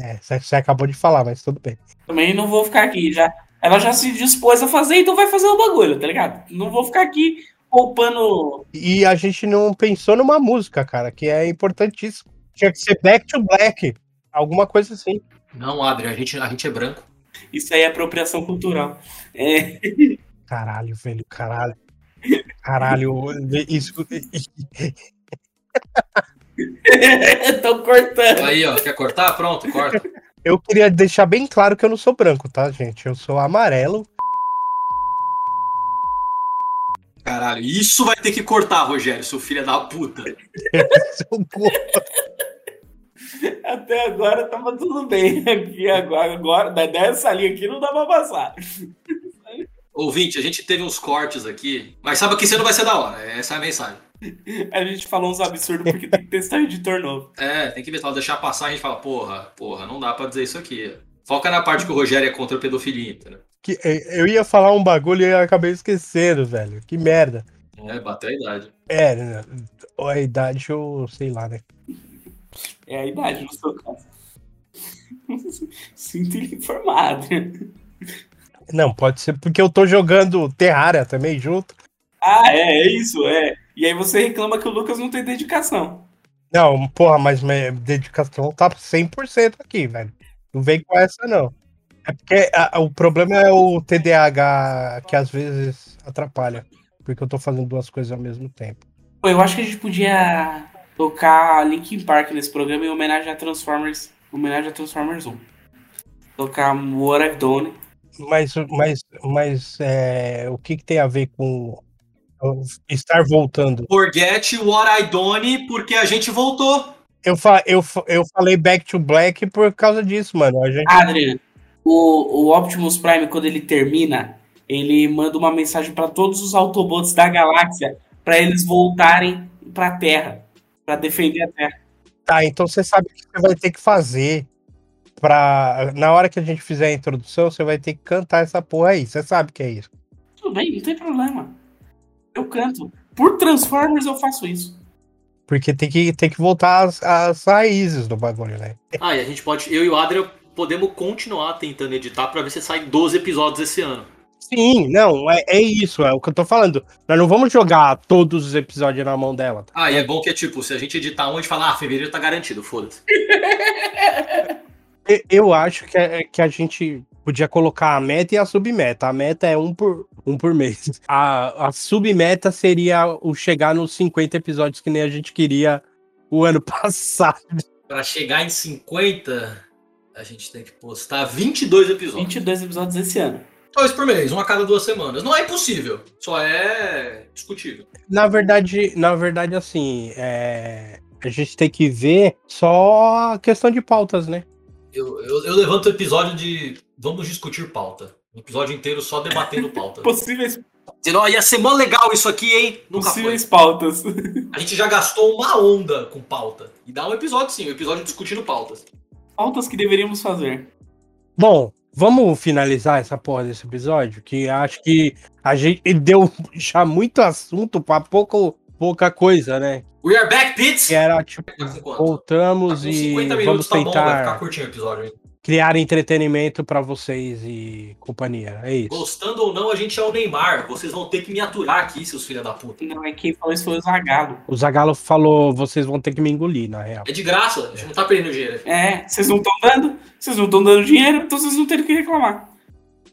É, você acabou de falar, mas tudo bem. também não vou ficar aqui. Já, ela já se dispôs a fazer, então vai fazer o bagulho, tá ligado? Não vou ficar aqui poupando. E a gente não pensou numa música, cara, que é importantíssimo. Tinha que ser Back to Black, alguma coisa assim. Não, Adri, a gente, a gente é branco. Isso aí é apropriação cultural. É, Caralho, velho, caralho. Caralho, isso. Tô cortando. Aí, ó, quer cortar? Pronto, corta. Eu queria deixar bem claro que eu não sou branco, tá, gente? Eu sou amarelo. Caralho, isso vai ter que cortar, Rogério, seu filho da puta. Até agora tava tudo bem. Aqui agora, agora dessa linha aqui não dá pra passar. Ouvinte, a gente teve uns cortes aqui, mas sabe que isso não vai ser da hora, essa é a mensagem. A gente falou uns absurdos porque tem que testar editor novo. É, tem que ver, só deixar passar, a gente fala, porra, porra, não dá pra dizer isso aqui. Foca na parte que o Rogério é contra a pedofilia, entendeu? Que- eh, Eu ia falar um bagulho e eu acabei esquecendo, velho. Que merda. É, bateu a idade. É, né, a idade eu sei lá, né? É a idade no seu caso. Sinto ele informado. Não, pode ser porque eu tô jogando Terraria também junto. Ah, é, é isso, é. E aí você reclama que o Lucas não tem dedicação. Não, porra, mas minha dedicação tá 100% aqui, velho. Não vem com essa, não. É porque a- o problema é o TDAH que às vezes atrapalha. Porque eu tô fazendo duas coisas ao mesmo tempo. Eu acho que a gente podia tocar Linkin Park nesse programa em homenagem a Transformers. Homenagem a Transformers 1. Tocar What I've Done. Mas, mas, mas é, o que, que tem a ver com estar voltando? Forget what I done, porque a gente voltou. Eu, fa eu, eu falei Back to Black por causa disso, mano. A gente, Adrian, o, o Optimus Prime, quando ele termina, ele manda uma mensagem para todos os Autobots da galáxia para eles voltarem pra Terra. Pra defender a Terra. Tá, então você sabe o que você vai ter que fazer pra. Na hora que a gente fizer a introdução, você vai ter que cantar essa porra aí. Você sabe que é isso. Tudo bem, não tem problema. Eu canto. Por Transformers eu faço isso. Porque tem que, tem que voltar às, às raízes do bagulho, né? Ah, e a gente pode, eu e o Adrian podemos continuar tentando editar pra ver se sai 12 episódios esse ano. Sim, não, é, é isso, é o que eu tô falando. Nós não vamos jogar todos os episódios na mão dela. tá? Ah, e é bom que é tipo, se a gente editar um, a gente fala, ah, fevereiro tá garantido, foda-se. Eu acho que, é- que a gente podia colocar a meta e a submeta. A meta é um por, um por mês. A, a submeta seria o chegar nos 50 episódios que nem a gente queria o ano passado. Pra chegar em 50, a gente tem que postar 22 episódios. 22 episódios esse ano. Dois por mês, um a cada duas semanas. Não é impossível, só é discutível. Na verdade, na verdade, assim, é, a gente tem que ver só a questão de pautas, né? Eu, eu, eu levanto o episódio de vamos discutir pauta. Um episódio inteiro só debatendo pauta. Possíveis, Dizendo, ó, ia ser mó legal isso aqui, hein? Nunca foi. possíveis pautas. A gente já gastou uma onda com pauta. E dá um episódio sim, um episódio discutindo pautas. pautas que deveríamos fazer. Bom, vamos finalizar essa porra desse episódio, que acho que a gente deu já muito assunto pra pouco, pouca coisa, né? We are back, Pits! Que era tipo, voltamos Tá e 50 vamos minutos, tá bom, vai ficar tentar curtinho o episódio, hein? criar entretenimento pra vocês e companhia. É isso. Gostando ou não, a gente é o Neymar. Vocês vão ter que me aturar aqui, seus filha da puta. Não, é quem falou isso foi o Zagalo. O Zagalo falou, vocês vão ter que me engolir, na real. É de graça, a gente não tá perdendo dinheiro. É, vocês não estão dando, vocês não estão dando dinheiro, então vocês não têm o que reclamar.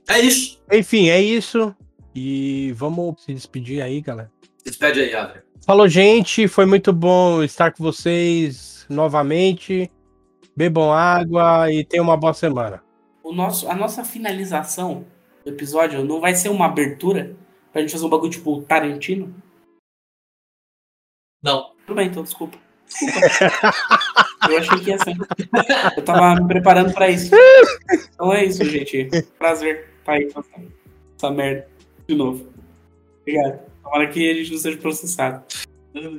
É isso. Enfim, é isso. E vamos se despedir aí, galera. Despede aí, Adria. Falou, gente. Foi muito bom estar com vocês novamente. Bebam água e tenham uma boa semana. O nosso, a nossa finalização do episódio não vai ser uma abertura pra gente fazer um bagulho tipo Tarantino? Não. Tudo bem, então, desculpa. Desculpa. Eu achei que ia ser. Eu tava me preparando pra isso. Então é isso, gente. Prazer estar aí fazendo essa merda de novo. Obrigado. Tomara que a gente não seja processado.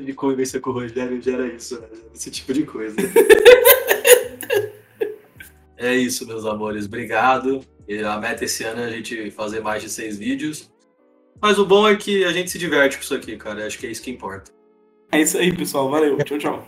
De convivência com o Rogério gera isso, né? Esse tipo de coisa. é isso, meus amores. Obrigado. E a meta esse ano é a gente fazer mais de seis vídeos. Mas o bom é que a gente se diverte com isso aqui, cara. Acho que é isso que importa. É isso aí, pessoal. Valeu. Tchau, tchau.